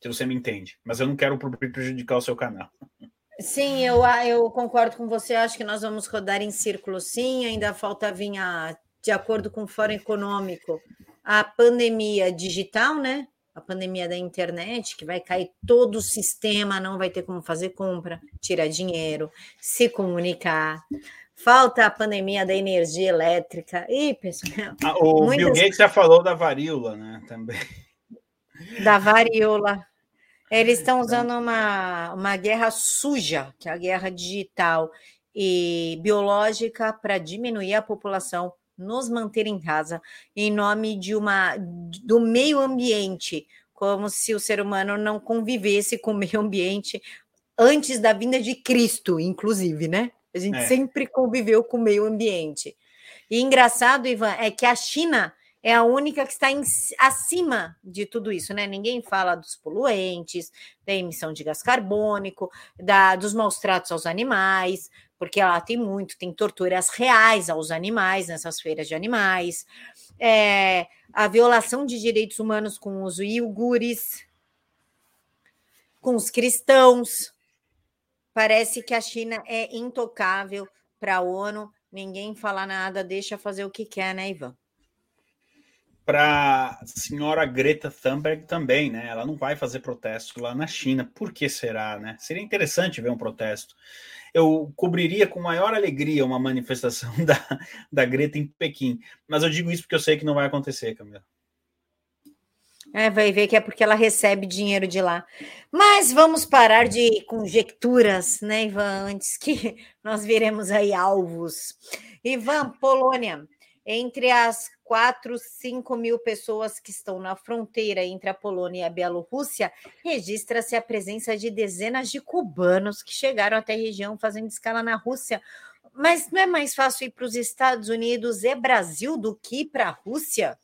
Se você me entende, mas eu não quero prejudicar o seu canal. Sim, eu, eu concordo com você. Acho que nós vamos rodar em círculo, sim. Ainda falta vir a, de acordo com o Fórum Econômico, a pandemia digital, né? A pandemia da internet, que vai cair todo o sistema, não vai ter como fazer compra, tirar dinheiro, se comunicar. Falta a pandemia da energia elétrica. Ih, pessoal. Ah, o muitas... Bill Gates já falou da varíola, né? Também. Da varíola. Eles estão usando uma, uma guerra suja, que é a guerra digital e biológica, para diminuir a população nos manter em casa em nome de uma do meio ambiente, como se o ser humano não convivesse com o meio ambiente antes da vinda de Cristo, inclusive, né? A gente é. sempre conviveu com o meio ambiente. E engraçado, Ivan, é que a China é a única que está em, acima de tudo isso, né? Ninguém fala dos poluentes, da emissão de gás carbônico, da, dos maus tratos aos animais, porque lá tem muito, tem torturas reais aos animais nessas feiras de animais, é, a violação de direitos humanos com os iugures, com os cristãos. Parece que a China é intocável para a ONU, ninguém fala nada, deixa fazer o que quer, né, Ivan? Para a senhora Greta Thunberg também, né? Ela não vai fazer protesto lá na China. Por que será, né? Seria interessante ver um protesto. Eu cobriria com maior alegria uma manifestação da, da Greta em Pequim. Mas eu digo isso porque eu sei que não vai acontecer, Camila. É, vai ver que é porque ela recebe dinheiro de lá. Mas vamos parar de conjecturas, né, Ivan, antes que nós viremos aí alvos. Ivan, Polônia, entre as 4, 5 mil pessoas que estão na fronteira entre a Polônia e a Bielorrússia, registra-se a presença de dezenas de cubanos que chegaram até a região fazendo escala na Rússia. Mas não é mais fácil ir para os Estados Unidos e Brasil do que para a Rússia?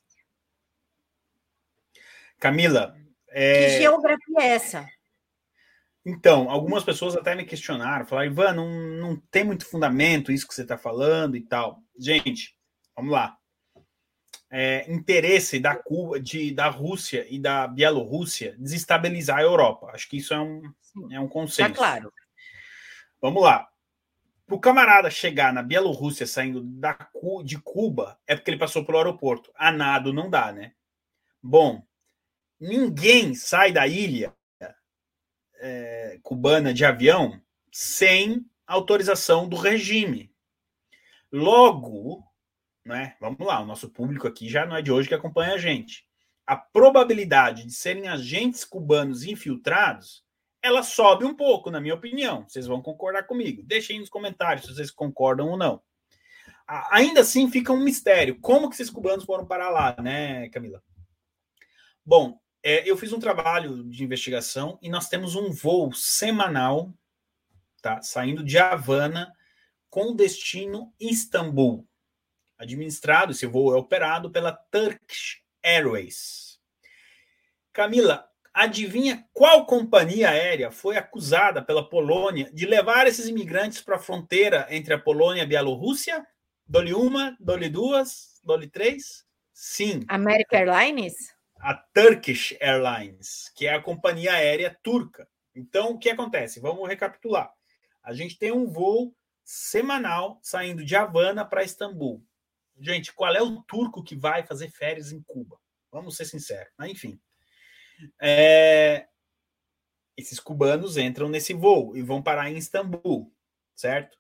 Camila. É... Que geografia é essa? Então, algumas pessoas até me questionaram, falaram, Ivan, não, não tem muito fundamento isso que você está falando e tal. Gente, vamos lá. É, interesse da Cuba, de, da Rússia e da Bielorrússia desestabilizar a Europa. Acho que isso é um, é um consenso. Tá claro. Vamos lá. Para o camarada chegar na Bielorrússia saindo da, de Cuba, é porque ele passou pelo aeroporto. A nado não dá, né? Bom, ninguém sai da ilha é, cubana de avião sem autorização do regime. Logo, né, vamos lá, o nosso público aqui já não é de hoje que acompanha a gente. A probabilidade de serem agentes cubanos infiltrados, ela sobe um pouco, na minha opinião. Vocês vão concordar comigo. Deixem nos comentários se vocês concordam ou não. Ainda assim, fica um mistério. Como que esses cubanos foram para lá, né, Camila? Bom, é, eu fiz um trabalho de investigação e nós temos um voo semanal, tá? Saindo de Havana com destino Istambul. Administrado, esse voo é operado pela Turkish Airways. Camila, adivinha qual companhia aérea foi acusada pela Polônia de levar esses imigrantes para a fronteira entre a Polônia e a Bielorrússia? Dole uma, dole duas, dole três? Sim. American Airlines? a Turkish Airlines, que é a companhia aérea turca. Então, o que acontece? Vamos recapitular. A gente tem um voo semanal saindo de Havana para Istambul. Gente, qual é o turco que vai fazer férias em Cuba? Vamos ser sinceros. Mas, enfim. É... Esses cubanos entram nesse voo e vão parar em Istambul, certo?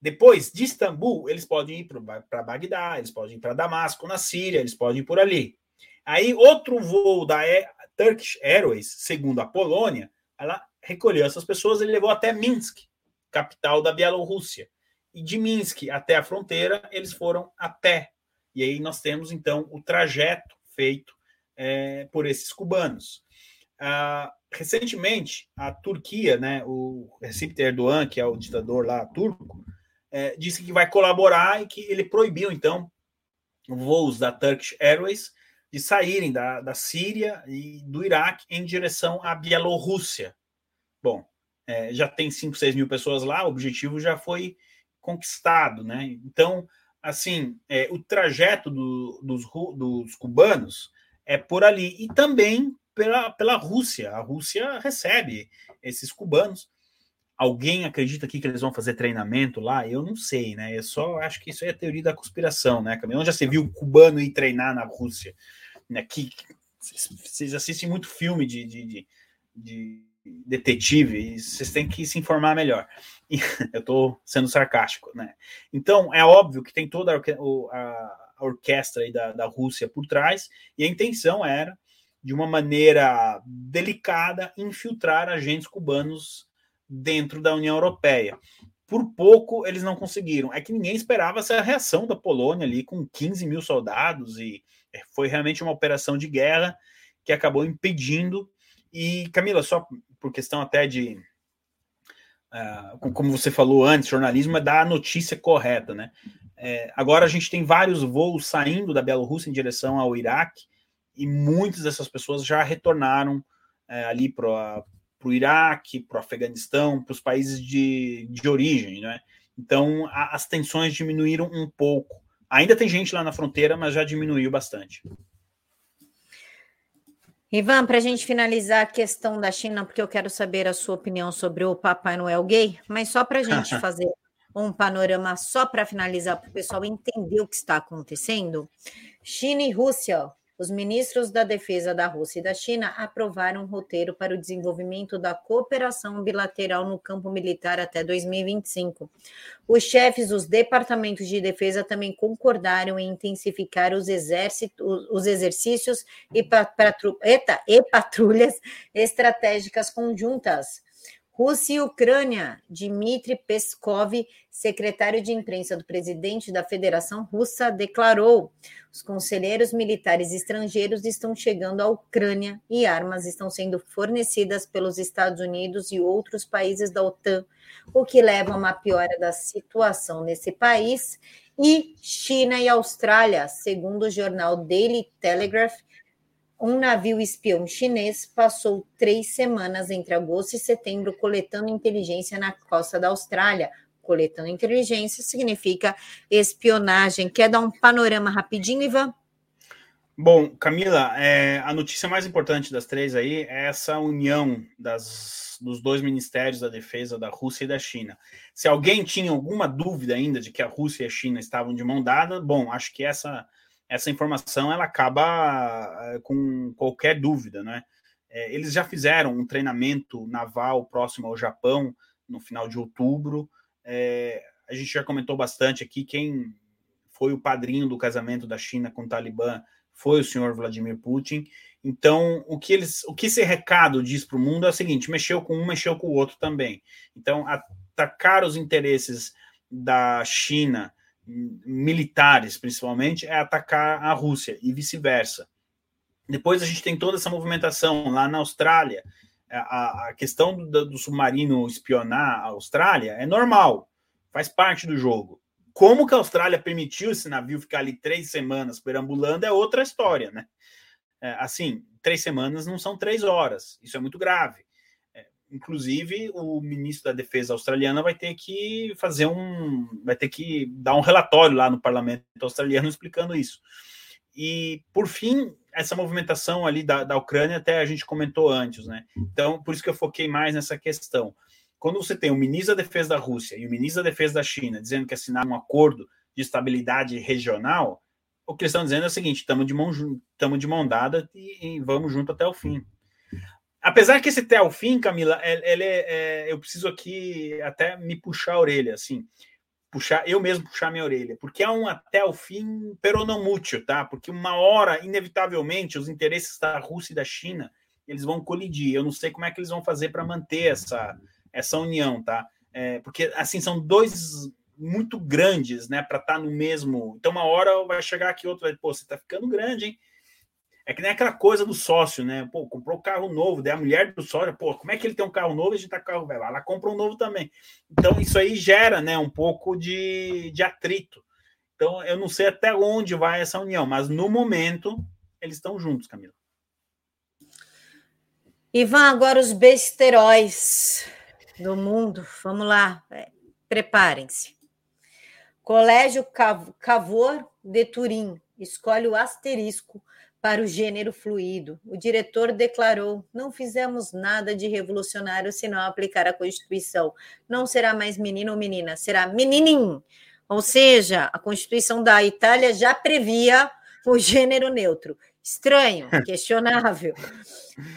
Depois de Istambul, eles podem ir para Bagdá, eles podem ir para Damasco, na Síria, eles podem ir por ali. Aí, outro voo da Turkish Airways, segundo a Polônia, ela recolheu essas pessoas e levou até Minsk, capital da Bielorrússia. E de Minsk até a fronteira, eles foram a pé. E aí nós temos, então, o trajeto feito é, por esses cubanos. Ah, recentemente, a Turquia, né, o Recep Erdogan, que é o ditador lá turco, é, disse que vai colaborar e que ele proibiu, então, voos da Turkish Airways de saírem da, da Síria e do Iraque em direção à Bielorrússia. Bom, é, já tem 5, 6 mil pessoas lá, o objetivo já foi conquistado, né? Então, assim, é, o trajeto do, dos, dos cubanos é por ali e também pela, pela Rússia. A Rússia recebe esses cubanos. Alguém acredita aqui que eles vão fazer treinamento lá? Eu não sei, né? Eu só acho que isso é a teoria da conspiração, né, Camila? Onde já se viu cubano ir treinar na Rússia? né, que vocês assistem muito filme de, de, de, de detetive, vocês têm que se informar melhor. Eu estou sendo sarcástico, né? Então, é óbvio que tem toda a, a, a orquestra da, da Rússia por trás, e a intenção era, de uma maneira delicada, infiltrar agentes cubanos dentro da União Europeia. Por pouco eles não conseguiram. É que ninguém esperava essa reação da Polônia ali com 15 mil soldados e foi realmente uma operação de guerra que acabou impedindo. E, Camila, só por questão até de. Uh, como você falou antes, jornalismo é dar a notícia correta, né? É, agora a gente tem vários voos saindo da Bielorrússia em direção ao Iraque e muitas dessas pessoas já retornaram é, ali para o Iraque, para o Afeganistão, para os países de, de origem, né? Então a, as tensões diminuíram um pouco Ainda tem gente lá na fronteira, mas já diminuiu bastante. Ivan, para a gente finalizar a questão da China, porque eu quero saber a sua opinião sobre o Papai Noel gay, mas só para a gente fazer um panorama, só para finalizar, para o pessoal entender o que está acontecendo. China e Rússia, Os ministros da Defesa da Rússia e da China aprovaram um roteiro para o desenvolvimento da cooperação bilateral no campo militar até 2025. Os chefes dos departamentos de defesa também concordaram em intensificar os, exércitos, os exercícios e, patru, e patrulhas estratégicas conjuntas. Rússia e Ucrânia, Dmitry Peskov, secretário de imprensa do presidente da Federação Russa, declarou: os conselheiros militares estrangeiros estão chegando à Ucrânia e armas estão sendo fornecidas pelos Estados Unidos e outros países da OTAN, o que leva a uma piora da situação nesse país. E China e Austrália, segundo o jornal Daily Telegraph, um navio espião chinês passou três semanas entre agosto e setembro coletando inteligência na costa da Austrália. Coletando inteligência significa espionagem. Quer dar um panorama rapidinho, Ivan? Bom, Camila, é, a notícia mais importante das três aí é essa união das, dos dois ministérios da defesa da Rússia e da China. Se alguém tinha alguma dúvida ainda de que a Rússia e a China estavam de mão dada, bom, acho que essa essa informação ela acaba eh, com qualquer dúvida, né? É, eles já fizeram um treinamento naval próximo ao Japão no final de outubro. É, a gente já comentou bastante aqui quem foi o padrinho do casamento da China com o Talibã foi o senhor Vladimir Putin. Então, o que eles, o que esse recado diz para o mundo é o seguinte: mexeu com um, mexeu com o outro também. Então, atacar os interesses da China militares, principalmente, é atacar a Rússia e vice-versa. Depois a gente tem toda essa movimentação lá na Austrália. A, a questão do, do, submarino espionar a Austrália é normal, faz parte do jogo. Como que a Austrália permitiu esse navio ficar ali três semanas perambulando é outra história, né? É, assim, três semanas não são três horas. Isso é muito grave. Inclusive, o ministro da Defesa australiana vai ter que fazer um. vai ter que dar um relatório lá no parlamento australiano explicando isso. E, por fim, essa movimentação ali da, da Ucrânia, até a gente comentou antes, né? Então, por isso que eu foquei mais nessa questão. Quando você tem o ministro da Defesa da Rússia e o ministro da Defesa da China dizendo que assinaram um acordo de estabilidade regional, o que eles estão dizendo é o seguinte: estamos de mão, estamos de mão dada e, e vamos junto até o fim. Apesar que esse até o fim, Camila, ele é, é, eu preciso aqui até me puxar a orelha, assim, puxar, eu mesmo puxar minha orelha, porque é um até o fim peronomútil, tá? Porque uma hora, inevitavelmente, os interesses da Rússia e da China, eles vão colidir. Eu não sei como é que eles vão fazer para manter essa, essa união, tá? É, porque, assim, são dois muito grandes, né, para estar tá no mesmo. Então, uma hora vai chegar aqui, outro vai, pô, você tá ficando grande, hein? É que nem aquela coisa do sócio, né? Pô, comprou carro novo, daí a mulher do sócio, pô, como é que ele tem um carro novo e a gente tá com carro velho? Ela compra um novo também. Então, isso aí gera, né, um pouco de, de atrito. Então, eu não sei até onde vai essa união, mas no momento eles estão juntos, Camila. Ivan, agora os besteróis do mundo. Vamos lá, é, preparem-se. Colégio Cavor de Turim escolhe o asterisco para o gênero fluido. O diretor declarou: não fizemos nada de revolucionário se não aplicar a Constituição. Não será mais menino ou menina, será meninim. Ou seja, a Constituição da Itália já previa o gênero neutro. Estranho, questionável.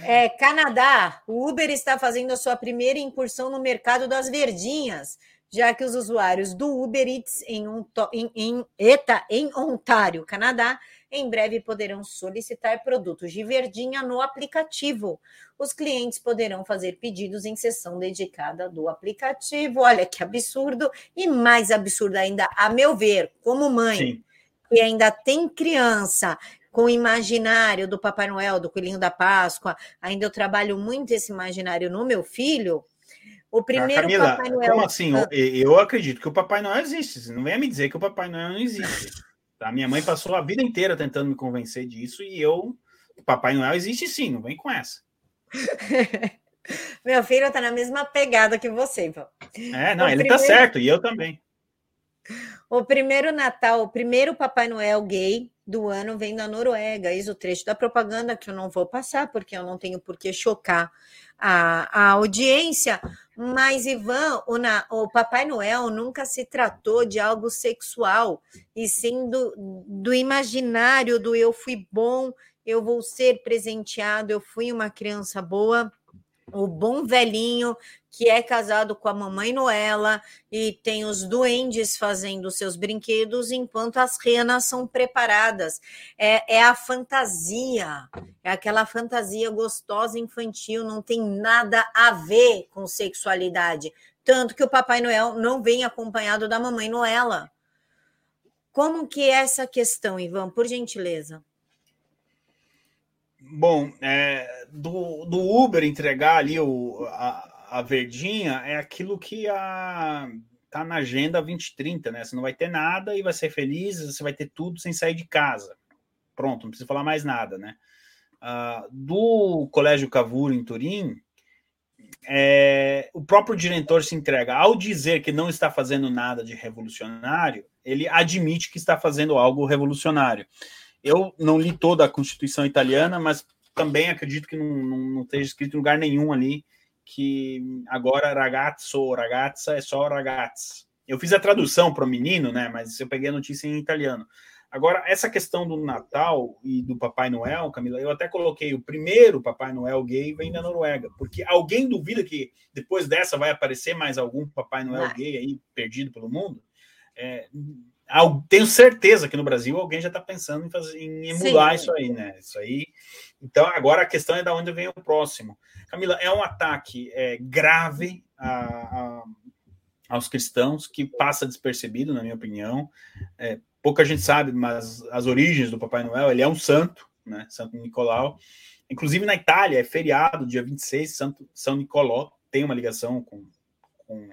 É, Canadá, o Uber está fazendo a sua primeira incursão no mercado das verdinhas, já que os usuários do Uber Eats em, em, em, ETA, em Ontário, Canadá, em breve poderão solicitar produtos de verdinha no aplicativo. Os clientes poderão fazer pedidos em sessão dedicada do aplicativo. Olha que absurdo! E mais absurdo ainda, a meu ver, como mãe, Sim. que ainda tem criança com o imaginário do Papai Noel, do Coelhinho da Páscoa, ainda eu trabalho muito esse imaginário no meu filho. O primeiro Camila, Papai Noel. Como assim? Ah. Eu acredito que o Papai Noel existe. Você não venha me dizer que o Papai Noel não existe. A minha mãe passou a vida inteira tentando me convencer disso e eu, Papai Noel existe sim, não vem com essa. Meu filho tá na mesma pegada que você, Ivan. É, não, o ele tá primeiro... tá certo, e eu também. O primeiro Natal, o primeiro Papai Noel gay do ano vem da Noruega. Eis o trecho da propaganda que eu não vou passar, porque eu não tenho por que chocar a, a audiência. Mas, Ivan, o, na, o Papai Noel nunca se tratou de algo sexual, e sim do, do imaginário do eu fui bom eu vou ser presenteado, eu fui uma criança boa o bom velhinho que é casado com a mamãe Noela e tem os duendes fazendo seus brinquedos enquanto as renas são preparadas. É, é, a fantasia, é aquela fantasia gostosa infantil, não tem nada a ver com sexualidade. Tanto que o Papai Noel não vem acompanhado da mamãe Noela. Como que é essa questão, Ivan, por gentileza? Bom, é, do, do Uber entregar ali o, a, a verdinha é aquilo que a, tá na agenda 2030, né? Você não vai ter nada e vai ser feliz, você vai ter tudo sem sair de casa. Pronto, não precisa falar mais nada, né? Uh, do Colégio Cavour em Turim, é, o próprio diretor se entrega. Ao dizer que não está fazendo nada de revolucionário, ele admite que está fazendo algo revolucionário. Eu não li toda a Constituição italiana, mas também acredito que não, não, não esteja escrito em lugar nenhum ali que agora ragazzo ou ragazza é só ragazzi. Eu fiz a tradução para o menino, né? Mas eu peguei a notícia em italiano. Agora, essa questão do Natal e do Papai Noel, Camila, eu até coloquei o primeiro Papai Noel gay vem da Noruega, porque alguém duvida que depois dessa vai aparecer mais algum Papai Noel gay aí perdido pelo mundo? É, tenho certeza que no Brasil alguém já está pensando em, fazer, em emular Sim. isso aí, né? Isso aí. Então, agora a questão é de onde vem o próximo. Camila, é um ataque é, grave a, a, aos cristãos que passa despercebido, na minha opinião. É, pouca gente sabe, mas as origens do Papai Noel, ele é um santo, né? Santo Nicolau. Inclusive na Itália, é feriado, dia 26, Santo, São Nicolò, tem uma ligação com, com,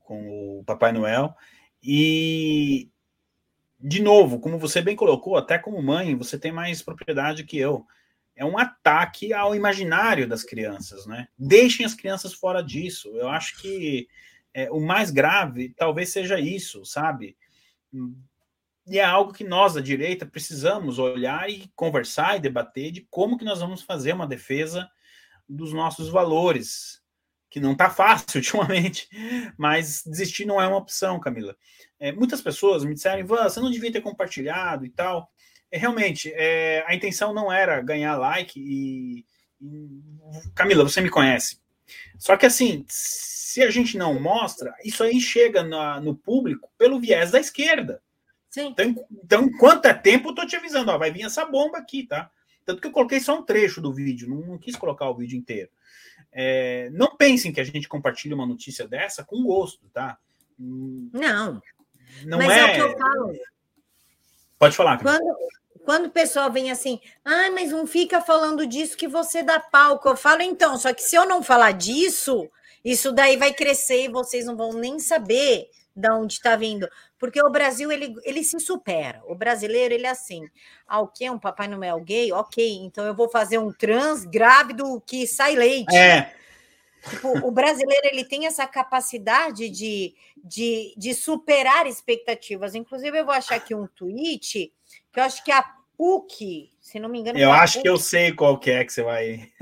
com o Papai Noel. E de novo, como você bem colocou, até como mãe, você tem mais propriedade que eu. É um ataque ao imaginário das crianças, né? Deixem as crianças fora disso. Eu acho que é, o mais grave talvez seja isso, sabe? E é algo que nós da direita precisamos olhar e conversar e debater de como que nós vamos fazer uma defesa dos nossos valores, que não está fácil ultimamente, mas desistir não é uma opção, Camila. É, muitas pessoas me disseram, Ivan, você não devia ter compartilhado e tal. É, realmente, é, a intenção não era ganhar like e, e, Camila, você me conhece. Só que assim, se a gente não mostra, isso aí chega na, no público pelo viés da esquerda. Sim. Então, então, enquanto é tempo, eu tô te avisando, ó, vai vir essa bomba aqui, tá? Tanto que eu coloquei só um trecho do vídeo, não, não quis colocar o vídeo inteiro. É, não pensem que a gente compartilha uma notícia dessa com gosto, tá? Não. Não Mas é... é o que eu falo. Pode falar. Quando, quando o pessoal vem assim, ah, mas não fica falando disso que você dá palco. Eu falo, então, só que se eu não falar disso, isso daí vai crescer e vocês não vão nem saber de onde está vindo. Porque o Brasil, ele, ele se supera. O brasileiro, ele é assim. Ah, o que? Um Papai Noel gay? Ok, então eu vou fazer um trans grávido que sai leite. É. Tipo, o brasileiro ele tem essa capacidade de, de, de superar expectativas. Inclusive, eu vou achar aqui um tweet que eu acho que a PUC, se não me engano. Eu acho PUC, que eu sei qual que é que você vai.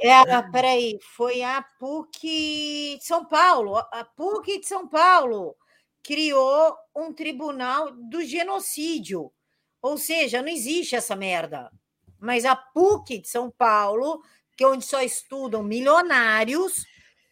é, peraí, foi a PUC de São Paulo. A PUC de São Paulo criou um tribunal do genocídio. Ou seja, não existe essa merda. Mas a PUC de São Paulo que onde só estudam milionários,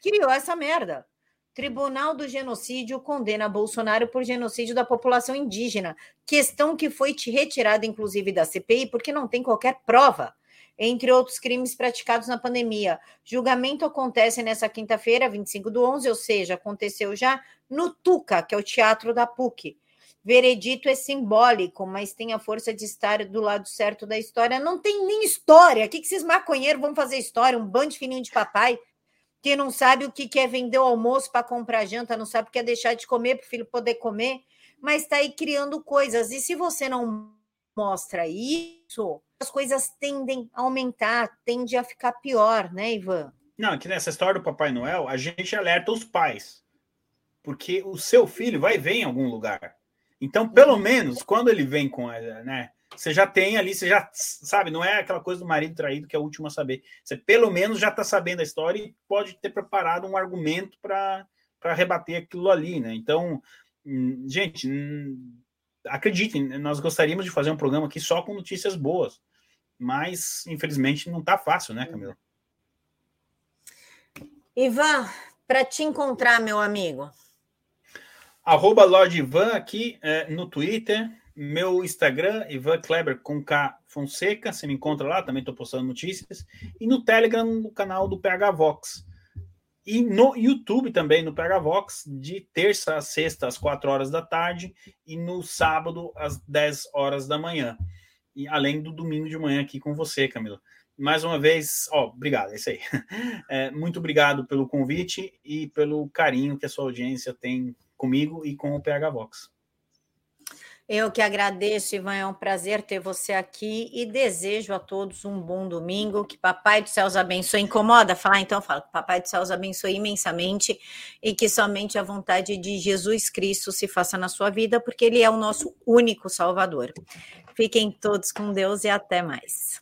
criou essa merda. Tribunal do Genocídio condena Bolsonaro por genocídio da população indígena, questão que foi retirada, inclusive, da CPI, porque não tem qualquer prova, entre outros crimes praticados na pandemia. Julgamento acontece nessa quinta-feira, 25 do 11, ou seja, aconteceu já no Tuca, que é o teatro da PUC. Veredito é simbólico, mas tem a força de estar do lado certo da história. Não tem nem história. O que, que esses maconheiros vão fazer história? Um bando de filhinho de papai que não sabe o que é vender o almoço para comprar janta, não sabe o que é deixar de comer para o filho poder comer, mas está aí criando coisas. E se você não mostra isso, as coisas tendem a aumentar, tende a ficar pior, né, Ivan? Não, aqui nessa história do Papai Noel, a gente alerta os pais. Porque o seu filho vai ver em algum lugar. Então, pelo menos, quando ele vem com, né, você já tem ali, você já sabe, não é aquela coisa do marido traído que é o último a saber. Você pelo menos já está sabendo a história e pode ter preparado um argumento para rebater aquilo ali, né? Então, hum, gente, hum, acreditem, nós gostaríamos de fazer um programa aqui só com notícias boas. mas infelizmente não está fácil, né, Camila? Ivan, para te encontrar, meu amigo. Arroba Lord Ivan aqui é, no Twitter, meu Instagram, Ivan Kleber com K Fonseca, você me encontra lá, também estou postando notícias, e no Telegram, no canal do PH Vox. E no YouTube também, no PH Vox, de terça a sexta, às 4 horas da tarde, e no sábado, às 10 horas da manhã. E além do domingo de manhã aqui com você, Camila. Mais uma vez, ó, obrigado, é isso aí. É, muito obrigado pelo convite e pelo carinho que a sua audiência tem comigo e com o PH Vox. Eu que agradeço, Ivan. É um prazer ter você aqui e desejo a todos um bom domingo. Que Papai do Céu os abençoe. Incomoda falar? Então fala. Que Papai do Céu os abençoe imensamente e que somente a vontade de Jesus Cristo se faça na sua vida, porque Ele é o nosso único Salvador. Fiquem todos com Deus e até mais.